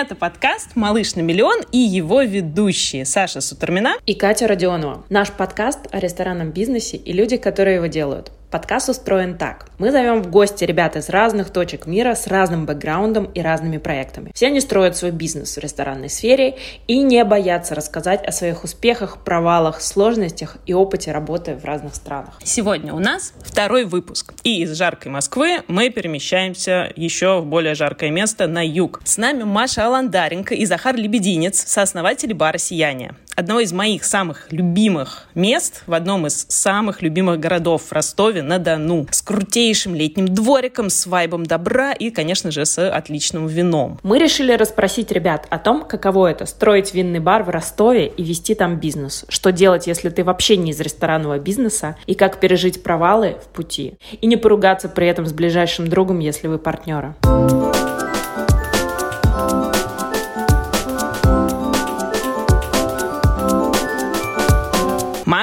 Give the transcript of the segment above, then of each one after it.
Это подкаст «Малыш на миллион» и его ведущие Саша Сутермина и Катя Родионова. Наш подкаст о ресторанном бизнесе и люди, которые его делают. Подкаст устроен так. Мы зовем в гости ребят из разных точек мира с разным бэкграундом и разными проектами. Все они строят свой бизнес в ресторанной сфере и не боятся рассказать о своих успехах, провалах, сложностях и опыте работы в разных странах. Сегодня у нас второй выпуск. И из жаркой Москвы мы перемещаемся еще в более жаркое место на юг. С нами Маша Аландаренко и Захар Лебединец, сооснователи бара «Сияние» одно из моих самых любимых мест в одном из самых любимых городов в Ростове-на-Дону. С крутейшим летним двориком, с вайбом добра и, конечно же, с отличным вином. Мы решили расспросить ребят о том, каково это – строить винный бар в Ростове и вести там бизнес. Что делать, если ты вообще не из ресторанного бизнеса, и как пережить провалы в пути. И не поругаться при этом с ближайшим другом, если вы партнеры.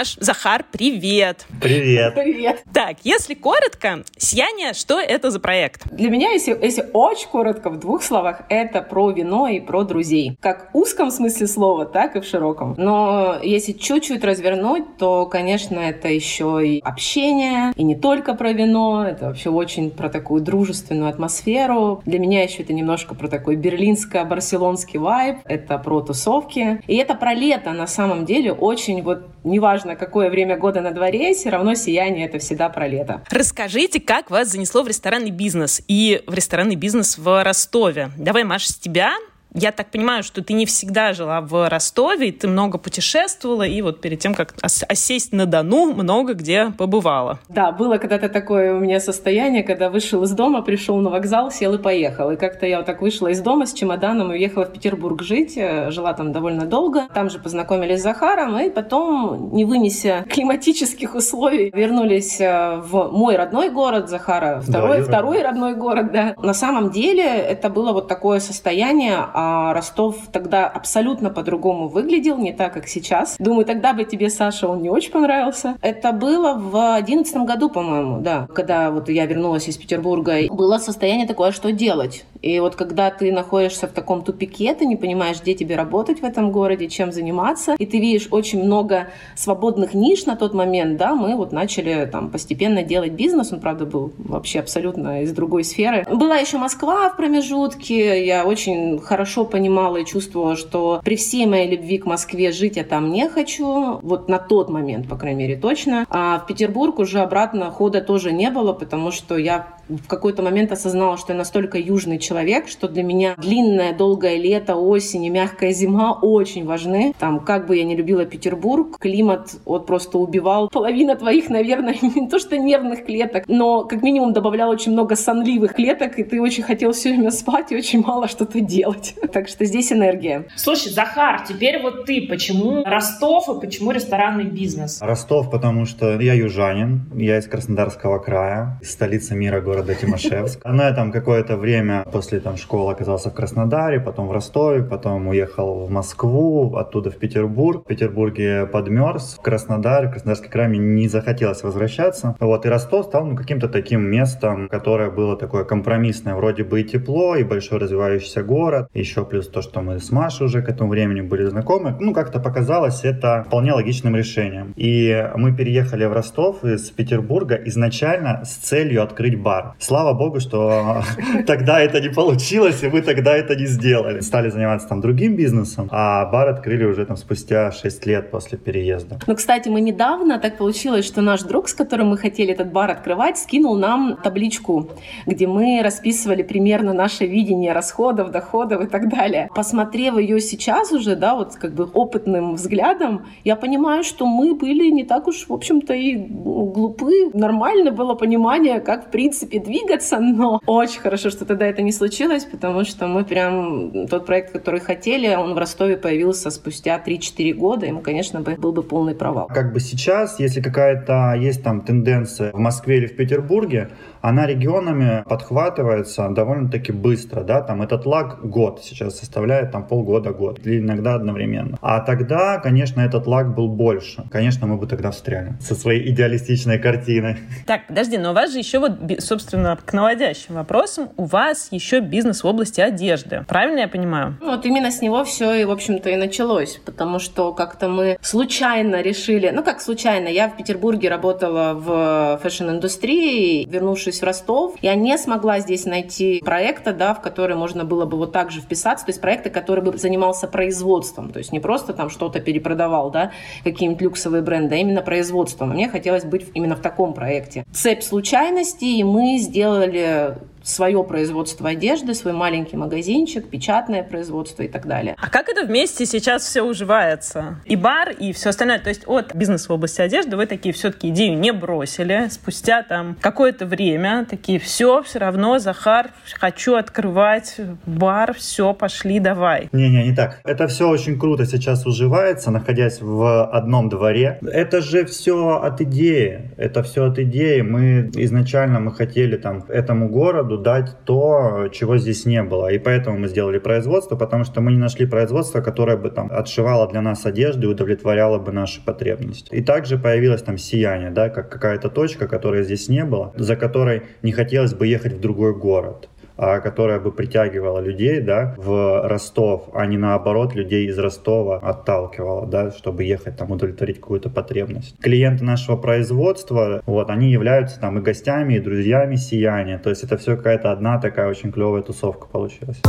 Маш, Захар, привет! Привет! Привет! Так, если коротко, «Сияние» — что это за проект? Для меня, если, если очень коротко, в двух словах, это про вино и про друзей. Как в узком смысле слова, так и в широком. Но если чуть-чуть развернуть, то, конечно, это еще и общение, и не только про вино, это вообще очень про такую дружественную атмосферу. Для меня еще это немножко про такой берлинско-барселонский вайб, это про тусовки. И это про лето, на самом деле, очень вот неважно, какое время года на дворе, все равно сияние — это всегда про лето. Расскажите, как вас занесло в ресторанный бизнес и в ресторанный бизнес в Ростове. Давай, Маша, с тебя. Я так понимаю, что ты не всегда жила в Ростове, ты много путешествовала, и вот перед тем, как осесть на Дону, много где побывала. Да, было когда-то такое у меня состояние, когда вышел из дома, пришел на вокзал, сел и поехал. И как-то я вот так вышла из дома с чемоданом и уехала в Петербург жить, э, жила там довольно долго. Там же познакомились с Захаром, и потом, не вынеся климатических условий, вернулись э, в мой родной город Захара, второй, да, второй родной город, да. На самом деле это было вот такое состояние, а а Ростов тогда абсолютно по-другому выглядел, не так, как сейчас. Думаю, тогда бы тебе, Саша, он не очень понравился. Это было в одиннадцатом году, по-моему, да, когда вот я вернулась из Петербурга. Было состояние такое, что делать. И вот когда ты находишься в таком тупике, ты не понимаешь, где тебе работать в этом городе, чем заниматься, и ты видишь очень много свободных ниш на тот момент, да, мы вот начали там постепенно делать бизнес, он, правда, был вообще абсолютно из другой сферы. Была еще Москва в промежутке, я очень хорошо понимала и чувствовала, что при всей моей любви к Москве жить я там не хочу. Вот на тот момент, по крайней мере, точно. А в Петербург уже обратно хода тоже не было, потому что я в какой-то момент осознала, что я настолько южный человек, что для меня длинное, долгое лето, осень и мягкая зима очень важны. Там, как бы я не любила Петербург, климат вот просто убивал. Половина твоих, наверное, не то что нервных клеток, но как минимум добавлял очень много сонливых клеток, и ты очень хотел все время спать и очень мало что-то делать. Так что здесь энергия. Слушай, Захар, теперь вот ты. Почему Ростов и почему ресторанный бизнес? Ростов, потому что я южанин, я из Краснодарского края, из столицы мира города города Тимошевск. Я там какое-то время после там, школы оказался в Краснодаре, потом в Ростове, потом уехал в Москву, оттуда в Петербург. В Петербурге подмерз, в Краснодаре, в Краснодарский край мне не захотелось возвращаться. Вот, и Ростов стал ну, каким-то таким местом, которое было такое компромиссное, вроде бы и тепло, и большой развивающийся город, еще плюс то, что мы с Машей уже к этому времени были знакомы, ну, как-то показалось это вполне логичным решением. И мы переехали в Ростов из Петербурга изначально с целью открыть бар. Слава богу, что тогда это не получилось, и мы тогда это не сделали. Стали заниматься там другим бизнесом, а бар открыли уже там спустя 6 лет после переезда. Ну, кстати, мы недавно так получилось, что наш друг, с которым мы хотели этот бар открывать, скинул нам табличку, где мы расписывали примерно наше видение расходов, доходов и так далее. Посмотрев ее сейчас уже, да, вот как бы опытным взглядом, я понимаю, что мы были не так уж, в общем-то, и глупы. Нормально было понимание, как, в принципе, принципе, двигаться, но очень хорошо, что тогда это не случилось, потому что мы прям тот проект, который хотели, он в Ростове появился спустя 3-4 года, ему, конечно, бы, был бы полный провал. Как бы сейчас, если какая-то есть там тенденция в Москве или в Петербурге, она регионами подхватывается довольно-таки быстро, да, там этот лаг год сейчас составляет там полгода-год, или иногда одновременно. А тогда, конечно, этот лаг был больше. Конечно, мы бы тогда встряли со своей идеалистичной картиной. Так, подожди, но у вас же еще вот, собственно, к наводящим вопросам, у вас еще бизнес в области одежды. Правильно я понимаю? Ну, вот именно с него все и, в общем-то, и началось, потому что как-то мы случайно решили, ну как случайно, я в Петербурге работала в фэшн-индустрии, вернувшись в Ростов, я не смогла здесь найти проекта, да, в который можно было бы вот так же вписаться, то есть проекта, который бы занимался производством, то есть не просто там что-то перепродавал, да, какие-нибудь люксовые бренды, а именно производством. Мне хотелось быть именно в таком проекте. Цепь случайностей, и мы сделали свое производство одежды, свой маленький магазинчик, печатное производство и так далее. А как это вместе сейчас все уживается? И бар, и все остальное. То есть от бизнеса в области одежды вы такие все-таки идею не бросили. Спустя там какое-то время такие, все, все равно, Захар, хочу открывать бар, все, пошли, давай. Не-не, не так. Это все очень круто сейчас уживается, находясь в одном дворе. Это же все от идеи. Это все от идеи. Мы изначально мы хотели там этому городу городу дать то, чего здесь не было. И поэтому мы сделали производство, потому что мы не нашли производство, которое бы там отшивало для нас одежду и удовлетворяло бы наши потребности. И также появилось там сияние, да, как какая-то точка, которой здесь не было, за которой не хотелось бы ехать в другой город. А, которая бы притягивала людей да, в Ростов, а не наоборот людей из Ростова отталкивала, да, чтобы ехать там удовлетворить какую-то потребность. Клиенты нашего производства, вот, они являются там и гостями, и друзьями сияния. То есть это все какая-то одна такая очень клевая тусовка получилась.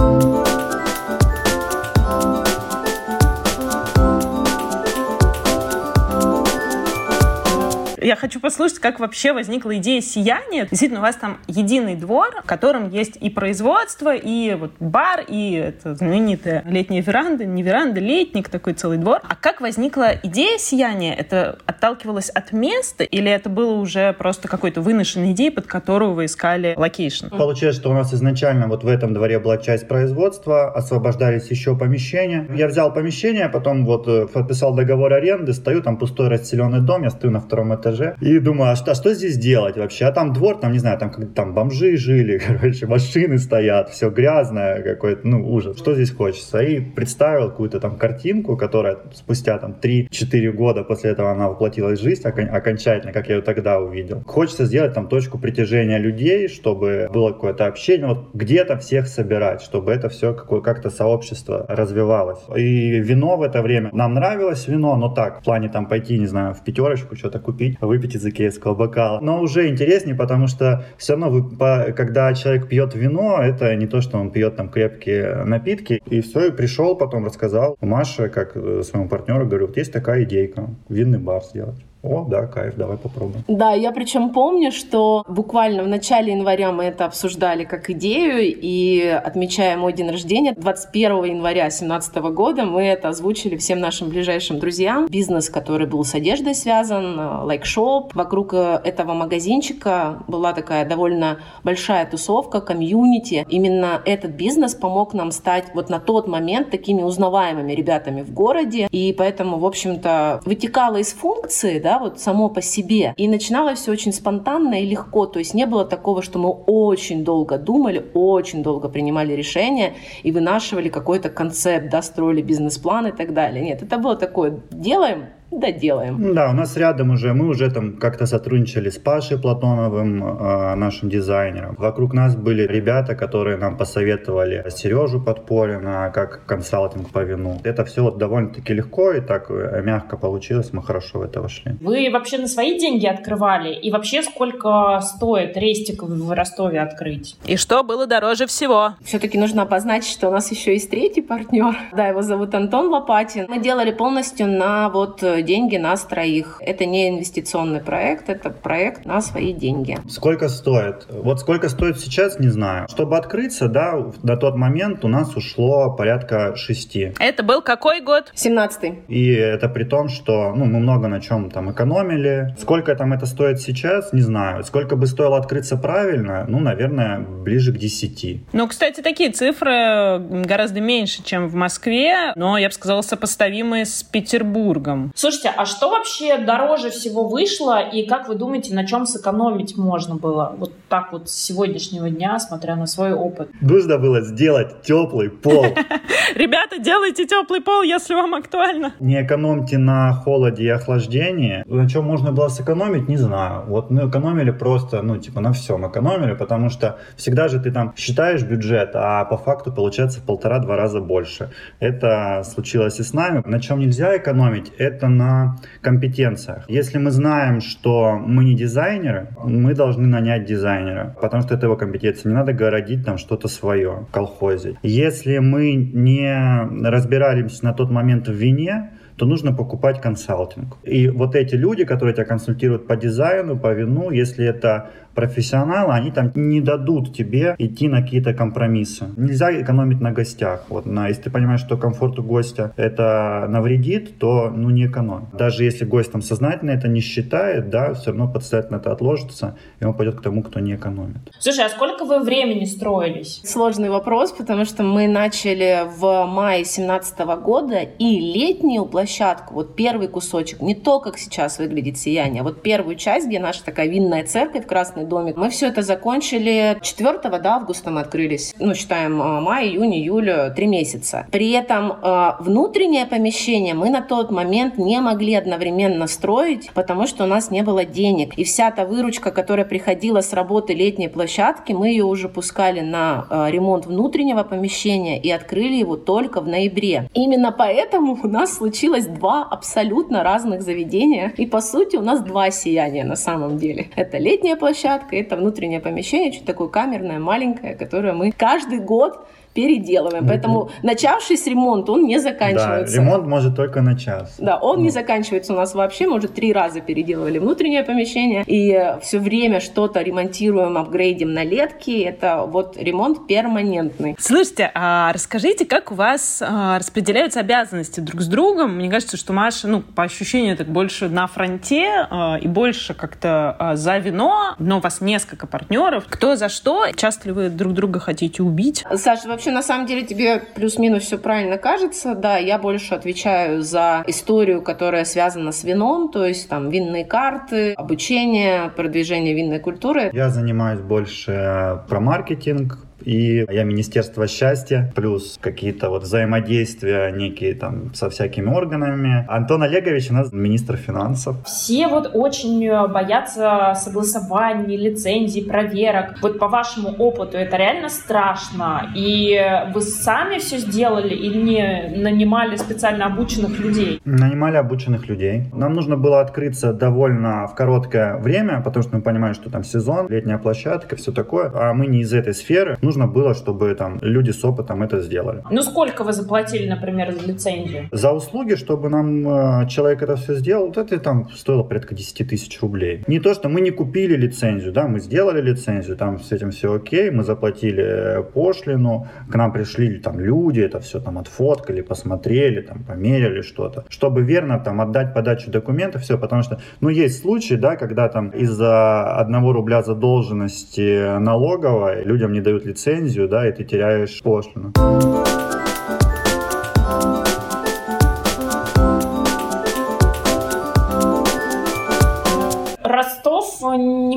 Я хочу послушать, как вообще возникла идея сияния. Действительно, у вас там единый двор, в котором есть и производство, и вот бар, и это знаменитая летняя веранда, не веранда, летник, такой целый двор. А как возникла идея сияния? Это отталкивалось от места или это было уже просто какой-то выношенной идеей, под которую вы искали location? Получилось, что у нас изначально вот в этом дворе была часть производства, освобождались еще помещения. Я взял помещение, потом вот э, подписал договор аренды, стою, там пустой расселенный дом, я стою на втором этаже этаже. И думаю, а что, а что здесь делать вообще? А там двор, там, не знаю, там, как, там бомжи жили, короче, машины стоят, все грязное какой-то, ну, ужас. Что здесь хочется? И представил какую-то там картинку, которая спустя там 3-4 года после этого она воплотилась в жизнь окон- окончательно, как я ее тогда увидел. Хочется сделать там точку притяжения людей, чтобы было какое-то общение, вот где-то всех собирать, чтобы это все как-то сообщество развивалось. И вино в это время, нам нравилось вино, но так, в плане там пойти, не знаю, в пятерочку что-то купить, выпить из икеевского бокала. Но уже интереснее, потому что все равно, вы, по, когда человек пьет вино, это не то, что он пьет там крепкие напитки. И все, и пришел потом, рассказал Маше, как э, своему партнеру, говорю, вот есть такая идейка, винный бар сделать. О, да, кайф, давай попробуем. Да, я причем помню, что буквально в начале января мы это обсуждали как идею, и отмечая мой день рождения, 21 января 2017 года, мы это озвучили всем нашим ближайшим друзьям. Бизнес, который был с одеждой связан, лайк-шоп. Вокруг э, этого магазинчика была такая довольно большая тусовка, комьюнити. Именно этот бизнес помог нам стать вот на тот момент такими узнаваемыми ребятами в городе, и поэтому, в общем-то, вытекало из функции, да, вот само по себе. И начиналось все очень спонтанно и легко, то есть не было такого, что мы очень долго думали, очень долго принимали решения и вынашивали какой-то концепт, да, строили бизнес-план и так далее. Нет, это было такое, делаем, доделаем. Да, у нас рядом уже, мы уже там как-то сотрудничали с Пашей Платоновым, э, нашим дизайнером. Вокруг нас были ребята, которые нам посоветовали Сережу Подпорина, как консалтинг по вину. Это все вот довольно-таки легко и так э, мягко получилось, мы хорошо в это вошли. Вы вообще на свои деньги открывали? И вообще сколько стоит рестик в Ростове открыть? И что было дороже всего? Все-таки нужно обозначить, что у нас еще есть третий партнер. Да, его зовут Антон Лопатин. Мы делали полностью на вот деньги нас троих. Это не инвестиционный проект, это проект на свои деньги. Сколько стоит? Вот сколько стоит сейчас, не знаю. Чтобы открыться, да, на тот момент у нас ушло порядка шести. Это был какой год? 17-й. И это при том, что ну, мы много на чем там экономили. Сколько там это стоит сейчас, не знаю. Сколько бы стоило открыться правильно, ну, наверное, ближе к 10. Ну, кстати, такие цифры гораздо меньше, чем в Москве, но, я бы сказала, сопоставимые с Петербургом. Слушайте, а что вообще дороже всего вышло, и как вы думаете, на чем сэкономить можно было? Вот так вот с сегодняшнего дня, смотря на свой опыт? Нужно было сделать теплый пол. Ребята, делайте теплый пол, если вам актуально. Не экономьте на холоде и охлаждении. На чем можно было сэкономить, не знаю. Вот мы экономили просто, ну, типа, на всем экономили, потому что всегда же ты там считаешь бюджет, а по факту получается в полтора-два раза больше. Это случилось и с нами. На чем нельзя экономить, это на компетенциях. Если мы знаем, что мы не дизайнеры, мы должны нанять дизайнера, потому что это его компетенция. Не надо городить там что-то свое, колхозить. Если мы не разбирались на тот момент в вине, то нужно покупать консалтинг. И вот эти люди, которые тебя консультируют по дизайну, по вину, если это профессионалы, они там не дадут тебе идти на какие-то компромиссы. Нельзя экономить на гостях. Вот, на, если ты понимаешь, что комфорту гостя это навредит, то ну не экономь. Даже если гость там сознательно это не считает, да, все равно подсознательно это отложится, и он пойдет к тому, кто не экономит. Слушай, а сколько вы времени строились? Сложный вопрос, потому что мы начали в мае 2017 года, и летнюю площадку, вот первый кусочек, не то, как сейчас выглядит сияние, а вот первую часть, где наша такая винная церковь, красный домик. Мы все это закончили 4 да, августа мы открылись. Ну, считаем а, май, июнь, июль, три месяца. При этом э, внутреннее помещение мы на тот момент не могли одновременно строить, потому что у нас не было денег. И вся та выручка, которая приходила с работы летней площадки, мы ее уже пускали на э, ремонт внутреннего помещения и открыли его только в ноябре. Именно поэтому у нас случилось два абсолютно разных заведения. И по сути у нас два сияния на самом деле. Это летняя площадка площадка, это внутреннее помещение, чуть такое камерное, маленькое, которое мы каждый год переделываем. Mm-hmm. Поэтому начавшийся ремонт, он не заканчивается. Да, ремонт может только на час. Да, он mm. не заканчивается у нас вообще. Мы уже три раза переделывали внутреннее помещение. И все время что-то ремонтируем, апгрейдим на летки. Это вот ремонт перманентный. Слушайте, а расскажите, как у вас а, распределяются обязанности друг с другом? Мне кажется, что Маша, ну, по ощущению, так больше на фронте а, и больше как-то а, за вино, но у вас несколько партнеров. Кто за что? Часто ли вы друг друга хотите убить? Саша, вообще вообще, на самом деле, тебе плюс-минус все правильно кажется. Да, я больше отвечаю за историю, которая связана с вином, то есть там винные карты, обучение, продвижение винной культуры. Я занимаюсь больше про маркетинг, и я Министерство счастья, плюс какие-то вот взаимодействия некие там со всякими органами. Антон Олегович у нас министр финансов. Все вот очень э, боятся согласований, лицензий, проверок. Вот по вашему опыту это реально страшно? И вы сами все сделали или не нанимали специально обученных людей? Нанимали обученных людей. Нам нужно было открыться довольно в короткое время, потому что мы понимаем, что там сезон, летняя площадка, все такое, а мы не из этой сферы. Нужно нужно было, чтобы там люди с опытом это сделали. Ну сколько вы заплатили, например, за лицензию? За услуги, чтобы нам э, человек это все сделал, вот это там стоило порядка 10 тысяч рублей. Не то, что мы не купили лицензию, да, мы сделали лицензию, там с этим все окей, мы заплатили э, пошлину, к нам пришли там люди, это все там отфоткали, посмотрели, там померили что-то, чтобы верно там отдать подачу документов, все, потому что, ну, есть случаи, да, когда там из-за одного рубля задолженности налоговой людям не дают лицензию, лицензию, да, и ты теряешь пошлину.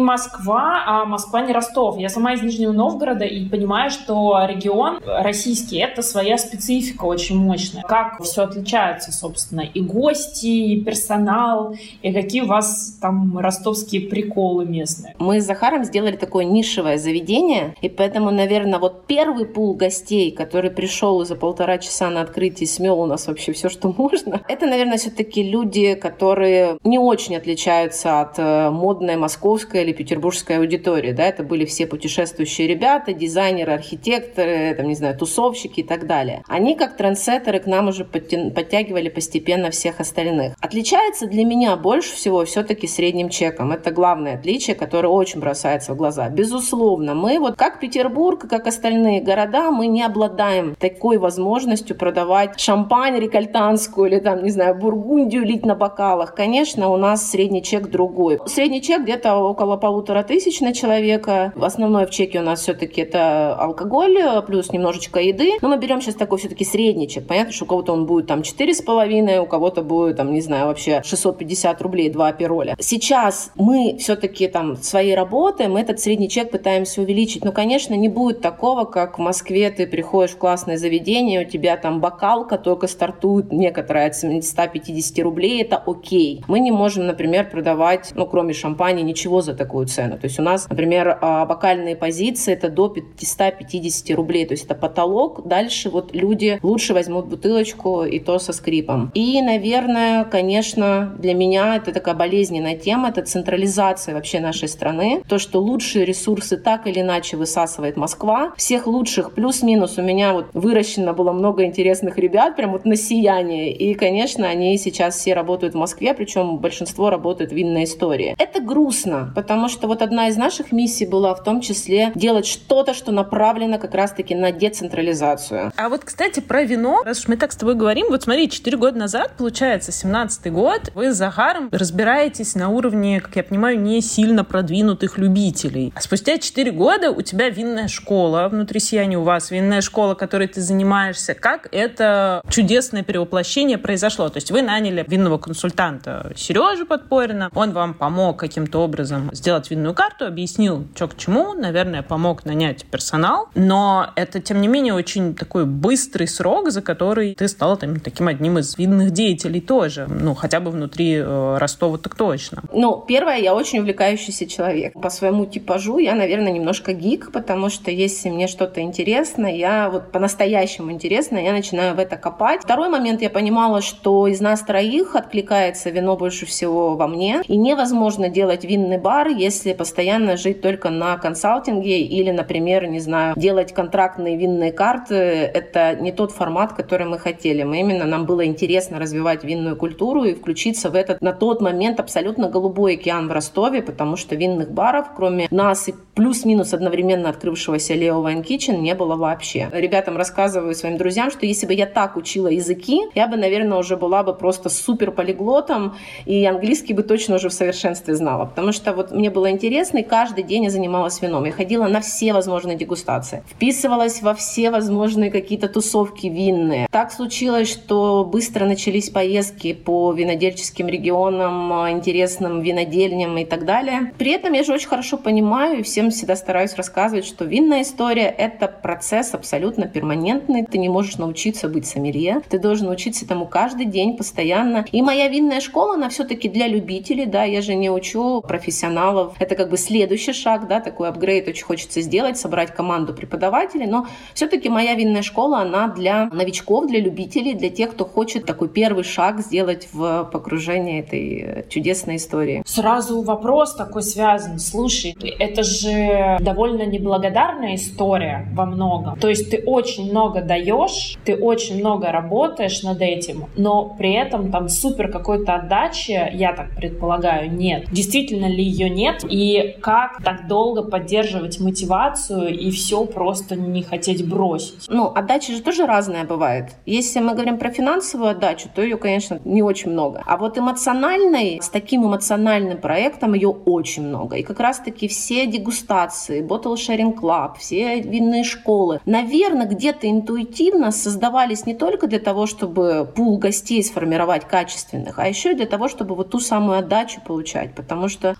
Москва, а Москва не Ростов. Я сама из Нижнего Новгорода и понимаю, что регион российский — это своя специфика очень мощная. Как все отличается, собственно, и гости, и персонал, и какие у вас там ростовские приколы местные. Мы с Захаром сделали такое нишевое заведение, и поэтому, наверное, вот первый пул гостей, который пришел за полтора часа на открытие, смел у нас вообще все, что можно, это, наверное, все-таки люди, которые не очень отличаются от э, модной московской или петербургской аудитории. Да? Это были все путешествующие ребята, дизайнеры, архитекторы, там, не знаю, тусовщики и так далее. Они как трендсеттеры к нам уже подтягивали постепенно всех остальных. Отличается для меня больше всего все-таки средним чеком. Это главное отличие, которое очень бросается в глаза. Безусловно, мы вот как Петербург, как остальные города, мы не обладаем такой возможностью продавать шампань рекальтанскую или там, не знаю, бургундию лить на бокалах. Конечно, у нас средний чек другой. Средний чек где-то около полутора тысяч на человека. Основной в чеке у нас все-таки это алкоголь, плюс немножечко еды. Но мы берем сейчас такой все-таки средний чек. Понятно, что у кого-то он будет там четыре с половиной, у кого-то будет там, не знаю, вообще 650 рублей, два пироля. Сейчас мы все-таки там своей работой, мы этот средний чек пытаемся увеличить. Но, конечно, не будет такого, как в Москве ты приходишь в классное заведение, у тебя там бокалка только стартует некоторая от 150 рублей, это окей. Мы не можем, например, продавать, ну, кроме шампани, ничего за такую цену. То есть у нас, например, а, бокальные позиции это до 550 рублей, то есть это потолок. Дальше вот люди лучше возьмут бутылочку и то со скрипом. И, наверное, конечно, для меня это такая болезненная тема, это централизация вообще нашей страны. То, что лучшие ресурсы так или иначе высасывает Москва. Всех лучших плюс-минус у меня вот выращено было много интересных ребят, прям вот на сияние. И, конечно, они сейчас все работают в Москве, причем большинство работают в винной истории. Это грустно, потому что вот одна из наших миссий была в том числе делать что-то, что направлено как раз-таки на децентрализацию. А вот, кстати, про вино, раз уж мы так с тобой говорим, вот смотри, 4 года назад, получается, 17 год, вы с Захаром разбираетесь на уровне, как я понимаю, не сильно продвинутых любителей. А спустя 4 года у тебя винная школа внутри Сияния, у вас винная школа, которой ты занимаешься. Как это чудесное перевоплощение произошло? То есть вы наняли винного консультанта Сережу Подпорина, он вам помог каким-то образом сделать винную карту, объяснил, что к чему, наверное, помог нанять персонал, но это, тем не менее, очень такой быстрый срок, за который ты стал там, таким одним из видных деятелей тоже, ну, хотя бы внутри э, Ростова так точно. Ну, первое, я очень увлекающийся человек. По своему типажу я, наверное, немножко гик, потому что если мне что-то интересно, я вот по-настоящему интересно, я начинаю в это копать. Второй момент, я понимала, что из нас троих откликается вино больше всего во мне, и невозможно делать винный бар, если постоянно жить только на консалтинге или, например, не знаю, делать контрактные винные карты. Это не тот формат, который мы хотели. Мы именно, нам было интересно развивать винную культуру и включиться в этот на тот момент абсолютно голубой океан в Ростове, потому что винных баров, кроме нас и плюс-минус одновременно открывшегося Leo Wine Kitchen, не было вообще. Ребятам рассказываю своим друзьям, что если бы я так учила языки, я бы, наверное, уже была бы просто супер полиглотом, и английский бы точно уже в совершенстве знала. Потому что вот мне было интересно, и каждый день я занималась вином. Я ходила на все возможные дегустации, вписывалась во все возможные какие-то тусовки винные. Так случилось, что быстро начались поездки по винодельческим регионам, интересным винодельням и так далее. При этом я же очень хорошо понимаю и всем всегда стараюсь рассказывать, что винная история — это процесс абсолютно перманентный. Ты не можешь научиться быть сомелье. Ты должен учиться этому каждый день, постоянно. И моя винная школа, она все-таки для любителей, да, я же не учу профессионалов. Это как бы следующий шаг, да, такой апгрейд очень хочется сделать, собрать команду преподавателей, но все-таки моя винная школа, она для новичков, для любителей, для тех, кто хочет такой первый шаг сделать в погружении этой чудесной истории. Сразу вопрос такой связан. Слушай, это же довольно неблагодарная история во многом. То есть ты очень много даешь, ты очень много работаешь над этим, но при этом там супер какой-то отдачи, я так предполагаю, нет. Действительно ли ее нет? И как так долго поддерживать мотивацию и все просто не хотеть бросить? Ну, отдача же тоже разная бывает. Если мы говорим про финансовую отдачу, то ее, конечно, не очень много. А вот эмоциональной, с таким эмоциональным проектом ее очень много. И как раз-таки все дегустации, Bottle Sharing Club, все винные школы, наверное, где-то интуитивно создавались не только для того, чтобы пул гостей сформировать качественных, а еще и для того, чтобы вот ту самую отдачу получать. Потому что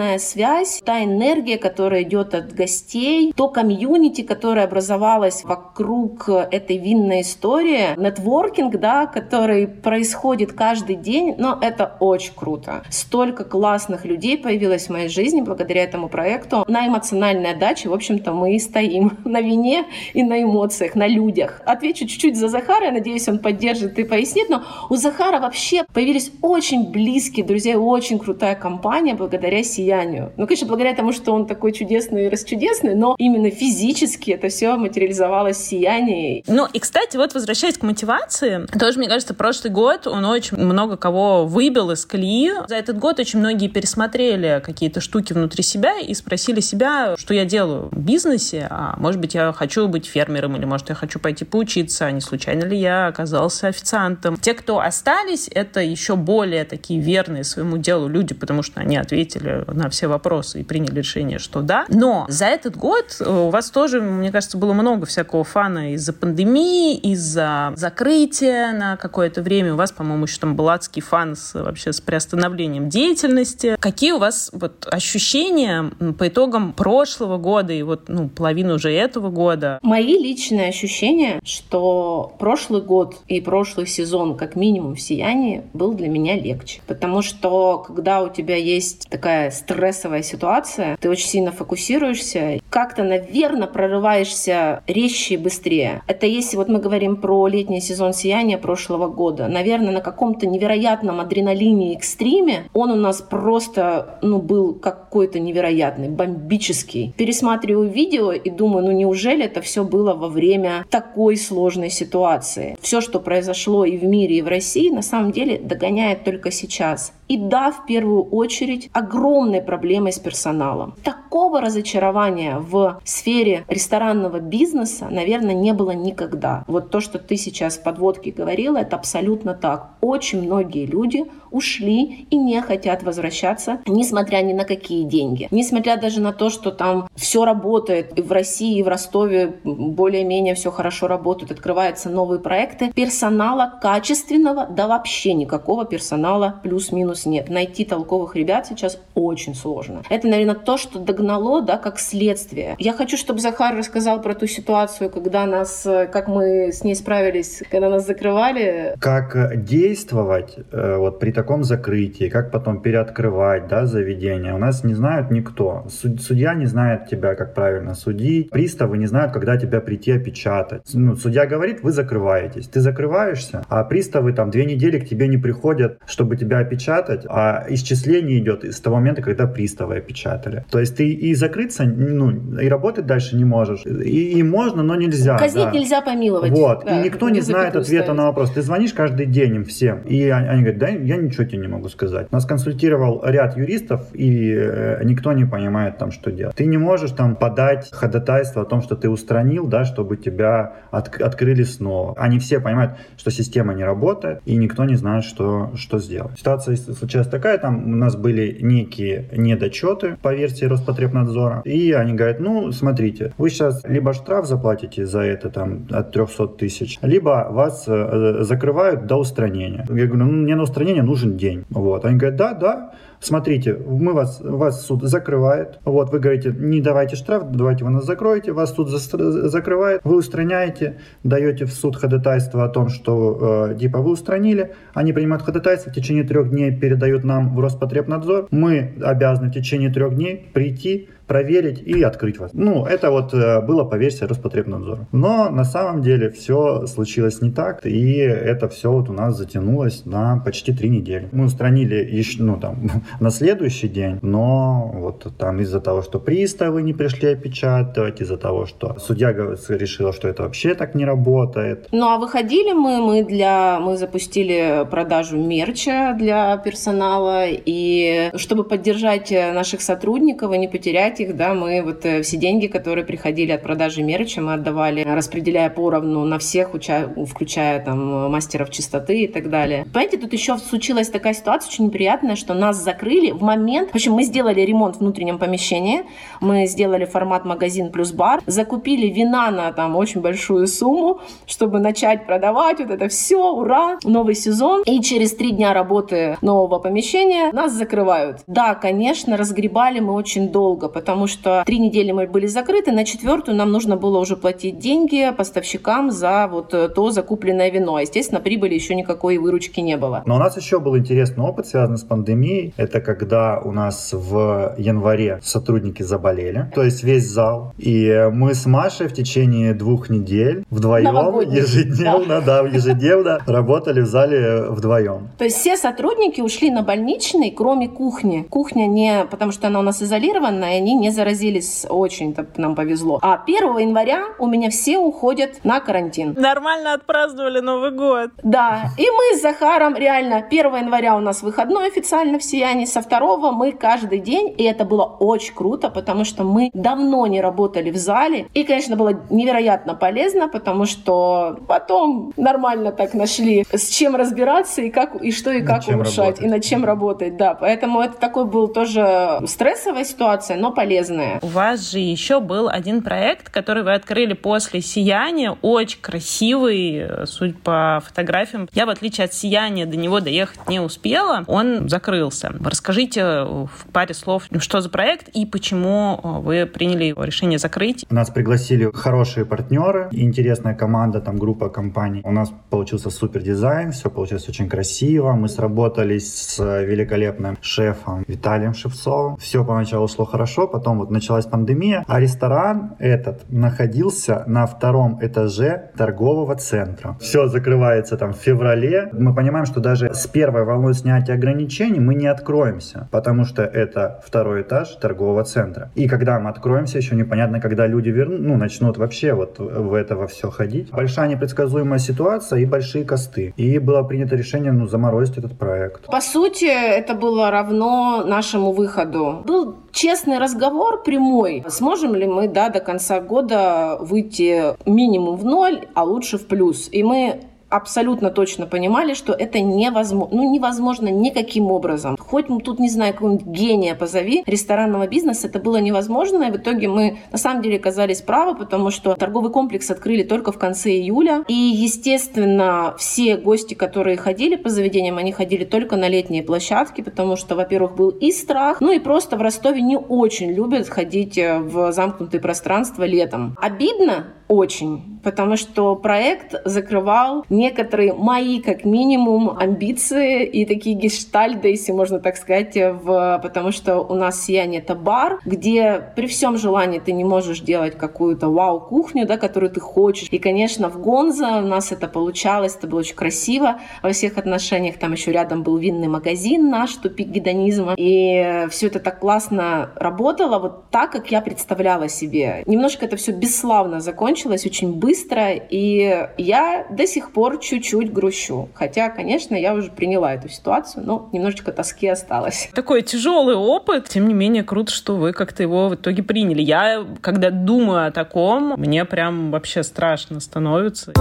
обратная связь, та энергия, которая идет от гостей, то комьюнити, которое образовалось вокруг этой винной истории, нетворкинг, да, который происходит каждый день, но это очень круто. Столько классных людей появилось в моей жизни благодаря этому проекту. На эмоциональной отдаче, в общем-то, мы и стоим на вине и на эмоциях, на людях. Отвечу чуть-чуть за Захара, я надеюсь, он поддержит и пояснит, но у Захара вообще появились очень близкие друзья, очень крутая компания благодаря сиянию. Ну, конечно, благодаря тому, что он такой чудесный и расчудесный, но именно физически это все материализовалось в сиянии. Ну, и, кстати, вот возвращаясь к мотивации, тоже, мне кажется, прошлый год он очень много кого выбил из колеи. За этот год очень многие пересмотрели какие-то штуки внутри себя и спросили себя, что я делаю в бизнесе, а может быть, я хочу быть фермером, или может, я хочу пойти поучиться, а не случайно ли я оказался официантом. Те, кто остались, это еще более такие верные своему делу люди, потому что они ответили на все вопросы и приняли решение, что да. Но за этот год э, у вас тоже, мне кажется, было много всякого фана из-за пандемии, из-за закрытия на какое-то время. У вас, по-моему, еще там был адский фан с, вообще с приостановлением деятельности. Какие у вас вот ощущения по итогам прошлого года и вот ну, половину уже этого года? Мои личные ощущения, что прошлый год и прошлый сезон, как минимум в «Сиянии», был для меня легче. Потому что, когда у тебя есть такая стрессовая ситуация, ты очень сильно фокусируешься, как-то, наверное, прорываешься резче и быстрее. Это если вот мы говорим про летний сезон «Сияния» прошлого года. Наверное, на каком-то невероятном адреналине экстриме он у нас просто, ну, был какой-то невероятный, бомбический. Пересматриваю видео и думаю, ну, неужели это все было во время такой сложной ситуации? Все, что произошло и в мире, и в России, на самом деле догоняет только сейчас. И да, в первую очередь, огромной проблемой с персоналом. Такого разочарования в сфере ресторанного бизнеса, наверное, не было никогда. Вот то, что ты сейчас в подводке говорила, это абсолютно так. Очень многие люди ушли и не хотят возвращаться, несмотря ни на какие деньги. Несмотря даже на то, что там все работает, и в России, и в Ростове более-менее все хорошо работает, открываются новые проекты, персонала качественного, да вообще никакого персонала плюс-минус нет. Найти толковых ребят сейчас очень сложно. Это, наверное, то, что догнало, да, как следствие. Я хочу, чтобы Захар рассказал про ту ситуацию, когда нас, как мы с ней справились, когда нас закрывали. Как действовать э, вот при таком закрытии, как потом переоткрывать да, заведение, у нас не знают никто. Судья не знает тебя, как правильно судить, приставы не знают, когда тебя прийти опечатать. Ну, судья говорит, вы закрываетесь. Ты закрываешься, а приставы там две недели к тебе не приходят, чтобы тебя опечатать, а исчисление идет с того момента, когда приставы опечатали. То есть ты и закрыться, ну, и работать дальше не можешь. И, и можно, но нельзя. Казнить да. нельзя помиловать. Вот. Да, и никто не знает ответа ставить. на вопрос. Ты звонишь каждый день им всем, и они говорят, да, я ничего тебе не могу сказать. Нас консультировал ряд юристов, и э, никто не понимает там, что делать. Ты не можешь там подать ходатайство о том, что ты устранил, да, чтобы тебя от, открыли снова. Они все понимают, что система не работает, и никто не знает, что, что сделать. Ситуация случилась такая, там у нас были некие недочеты по версии Роспотребнадзора, и они говорят, ну, смотрите, вы сейчас либо штраф заплатите за это там от 300 тысяч, либо вас э, закрывают до устранения. Я говорю, ну, мне на устранение нужен день. Вот. Они говорят, да, да, смотрите, мы вас, вас суд закрывает, вот, вы говорите, не давайте штраф, давайте вы нас закроете, вас суд закрывает, вы устраняете, даете в суд ходатайство о том, что, э, типа, вы устранили, они принимают ходатайство, в течение трех дней передают нам в Роспотребнадзор, мы обязаны в течение трех дней прийти, проверить и открыть вас. Ну, это вот э, было по версии Роспотребнадзора. Но на самом деле все случилось не так, и это все вот у нас затянулось на почти три недели. Мы устранили еще, ну, там, на следующий день, но вот там из-за того, что приставы не пришли опечатывать, из-за того, что судья решила, что это вообще так не работает. Ну, а выходили мы, мы для, мы запустили продажу мерча для персонала, и чтобы поддержать наших сотрудников и не потерять их, да, мы вот э, все деньги, которые приходили от продажи мерча, мы отдавали, распределяя поровну на всех, включая там мастеров чистоты и так далее. Понимаете, тут еще случилась такая ситуация очень неприятная, что нас закрыли в момент, в общем, мы сделали ремонт в внутреннем помещении, мы сделали формат магазин плюс бар, закупили вина на там очень большую сумму, чтобы начать продавать вот это все, ура, новый сезон. И через три дня работы нового помещения нас закрывают. Да, конечно, разгребали мы очень долго, потому потому что три недели мы были закрыты, на четвертую нам нужно было уже платить деньги поставщикам за вот э, то закупленное вино. Естественно, прибыли еще никакой выручки не было. Но у нас еще был интересный опыт, связанный с пандемией. Это когда у нас в январе сотрудники заболели, то есть весь зал. И мы с Машей в течение двух недель вдвоем ежедневно, да. да, ежедневно работали в зале вдвоем. То есть все сотрудники ушли на больничный, кроме кухни. Кухня не, потому что она у нас изолированная, они не заразились, очень нам повезло. А 1 января у меня все уходят на карантин. Нормально отпраздновали Новый год. Да, и мы с Захаром реально 1 января у нас выходной официально в Сиянии, со 2 мы каждый день, и это было очень круто, потому что мы давно не работали в зале, и, конечно, было невероятно полезно, потому что потом нормально так нашли, с чем разбираться и как и что и как улучшать, работать. и над чем работать, да. Поэтому это такой был тоже стрессовая ситуация, но полезная. У вас же еще был один проект, который вы открыли после «Сияния», очень красивый, судя по фотографиям. Я, в отличие от «Сияния», до него доехать не успела, он закрылся. Расскажите в паре слов, что за проект и почему вы приняли решение закрыть. Нас пригласили хорошие партнеры, интересная команда, там группа компаний. У нас получился супер дизайн, все получилось очень красиво. Мы сработались с великолепным шефом Виталием Шевцовым. Все поначалу шло хорошо, потом вот началась пандемия, а ресторан этот находился на втором этаже торгового центра. Все закрывается там в феврале. Мы понимаем, что даже с первой волной снятия ограничений мы не откроемся, потому что это второй этаж торгового центра. И когда мы откроемся, еще непонятно, когда люди вернут, ну, начнут вообще вот в это во все ходить. Большая непредсказуемая ситуация и большие косты. И было принято решение, ну, заморозить этот проект. По сути, это было равно нашему выходу. Был честный разговор прямой. Сможем ли мы да, до конца года выйти минимум в ноль, а лучше в плюс? И мы абсолютно точно понимали, что это невозможно, ну, невозможно никаким образом. Хоть мы тут, не знаю, какого-нибудь гения позови, ресторанного бизнеса, это было невозможно, и в итоге мы на самом деле оказались правы, потому что торговый комплекс открыли только в конце июля, и, естественно, все гости, которые ходили по заведениям, они ходили только на летние площадки, потому что, во-первых, был и страх, ну и просто в Ростове не очень любят ходить в замкнутые пространства летом. Обидно, очень, потому что проект закрывал некоторые мои, как минимум, амбиции и такие гештальды, если можно так сказать, в... потому что у нас «Сияние» — это бар, где при всем желании ты не можешь делать какую-то вау-кухню, да, которую ты хочешь. И, конечно, в Гонза у нас это получалось, это было очень красиво во всех отношениях. Там еще рядом был винный магазин наш, тупик гедонизма. И все это так классно работало, вот так, как я представляла себе. Немножко это все бесславно закончилось, закончилось очень быстро, и я до сих пор чуть-чуть грущу. Хотя, конечно, я уже приняла эту ситуацию, но немножечко тоски осталось. Такой тяжелый опыт, тем не менее, круто, что вы как-то его в итоге приняли. Я, когда думаю о таком, мне прям вообще страшно становится.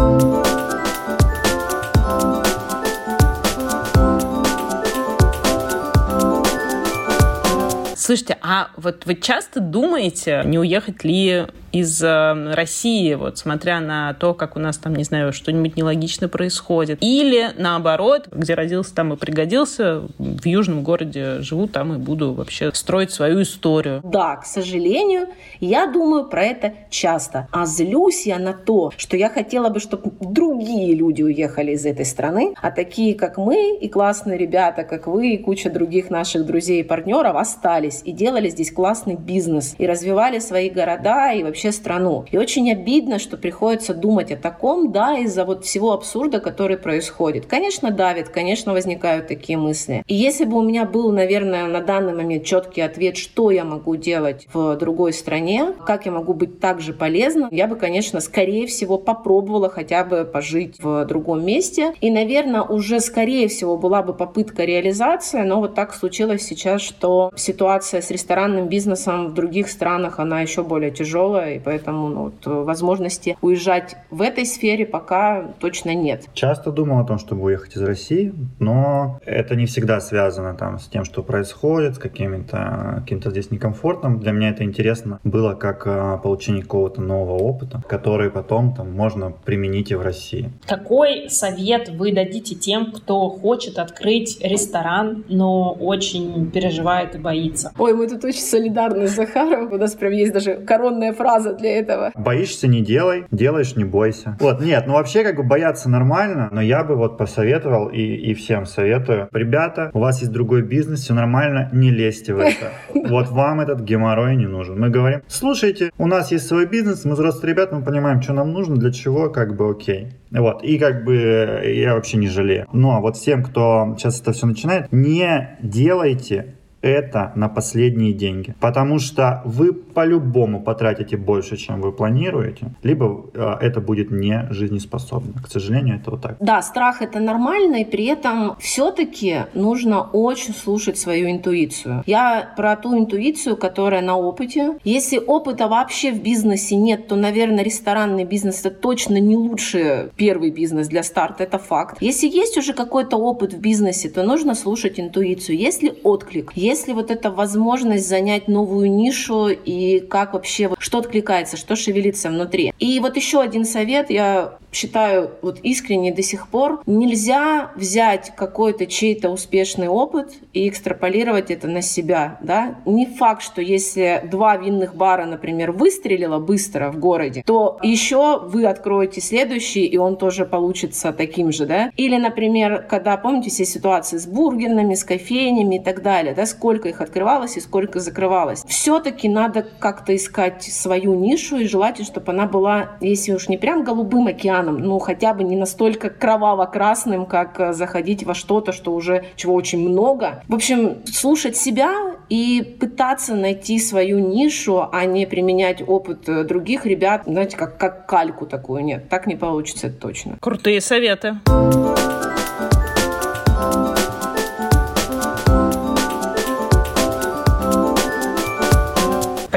Слушайте, а вот вы часто думаете, не уехать ли из э, России, вот смотря на то, как у нас там, не знаю, что-нибудь нелогично происходит. Или наоборот, где родился, там и пригодился, в южном городе живу, там и буду вообще строить свою историю. Да, к сожалению, я думаю про это часто. А злюсь я на то, что я хотела бы, чтобы другие люди уехали из этой страны, а такие, как мы, и классные ребята, как вы, и куча других наших друзей и партнеров остались и делали здесь классный бизнес, и развивали свои города, и вообще вообще страну. И очень обидно, что приходится думать о таком, да, из-за вот всего абсурда, который происходит. Конечно, давит, конечно, возникают такие мысли. И если бы у меня был, наверное, на данный момент четкий ответ, что я могу делать в другой стране, как я могу быть так же полезна, я бы, конечно, скорее всего попробовала хотя бы пожить в другом месте. И, наверное, уже скорее всего была бы попытка реализации, но вот так случилось сейчас, что ситуация с ресторанным бизнесом в других странах, она еще более тяжелая, и поэтому ну, вот, возможности уезжать в этой сфере пока точно нет. Часто думал о том, чтобы уехать из России, но это не всегда связано там, с тем, что происходит, с каким-то каким-то здесь некомфортом. Для меня это интересно было как а, получение какого-то нового опыта, который потом там можно применить и в России. Какой совет вы дадите тем, кто хочет открыть ресторан, но очень переживает и боится? Ой, мы тут очень солидарны с Захаром. У нас прям есть даже коронная фраза фраза для этого. Боишься, не делай, делаешь, не бойся. Вот, нет, ну вообще как бы бояться нормально, но я бы вот посоветовал и, и всем советую. Ребята, у вас есть другой бизнес, все нормально, не лезьте в это. Вот вам этот геморрой не нужен. Мы говорим, слушайте, у нас есть свой бизнес, мы взрослые ребята, мы понимаем, что нам нужно, для чего, как бы окей. Вот, и как бы я вообще не жалею. Ну, а вот всем, кто сейчас это все начинает, не делайте это на последние деньги. Потому что вы по-любому потратите больше, чем вы планируете, либо э, это будет не жизнеспособно. К сожалению, это вот так. Да, страх это нормально, и при этом все-таки нужно очень слушать свою интуицию. Я про ту интуицию, которая на опыте. Если опыта вообще в бизнесе нет, то, наверное, ресторанный бизнес это точно не лучший первый бизнес для старта, это факт. Если есть уже какой-то опыт в бизнесе, то нужно слушать интуицию. Если отклик, если вот эта возможность занять новую нишу и как вообще, что откликается, что шевелится внутри. И вот еще один совет, я считаю вот искренне до сих пор, нельзя взять какой-то чей-то успешный опыт и экстраполировать это на себя, да. Не факт, что если два винных бара, например, выстрелило быстро в городе, то еще вы откроете следующий, и он тоже получится таким же, да. Или, например, когда, помните, все ситуации с бургерными, с кофейнями и так далее, да, сколько их открывалось и сколько закрывалось. Все-таки надо как-то искать свою нишу и желательно, чтобы она была, если уж не прям голубым океаном, ну хотя бы не настолько кроваво-красным, как э, заходить во что-то, что уже чего очень много. В общем, слушать себя и пытаться найти свою нишу, а не применять опыт э, других ребят, знаете, как, как кальку такую. Нет, так не получится, это точно. Крутые советы.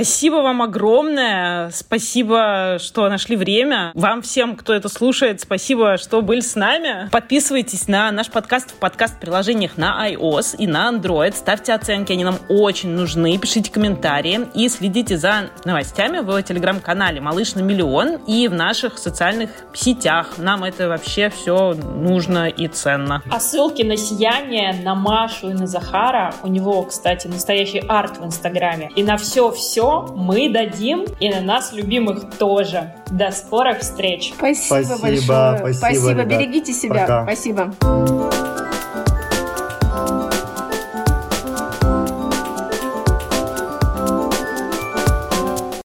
Спасибо вам огромное. Спасибо, что нашли время. Вам всем, кто это слушает, спасибо, что были с нами. Подписывайтесь на наш подкаст в подкаст-приложениях на iOS и на Android. Ставьте оценки, они нам очень нужны. Пишите комментарии и следите за новостями в телеграм-канале «Малыш на миллион» и в наших социальных сетях. Нам это вообще все нужно и ценно. А ссылки на сияние, на Машу и на Захара, у него, кстати, настоящий арт в Инстаграме, и на все-все мы дадим, и на нас любимых тоже. До скорых встреч. Спасибо, спасибо большое. Спасибо, спасибо. берегите себя. Пока. Спасибо.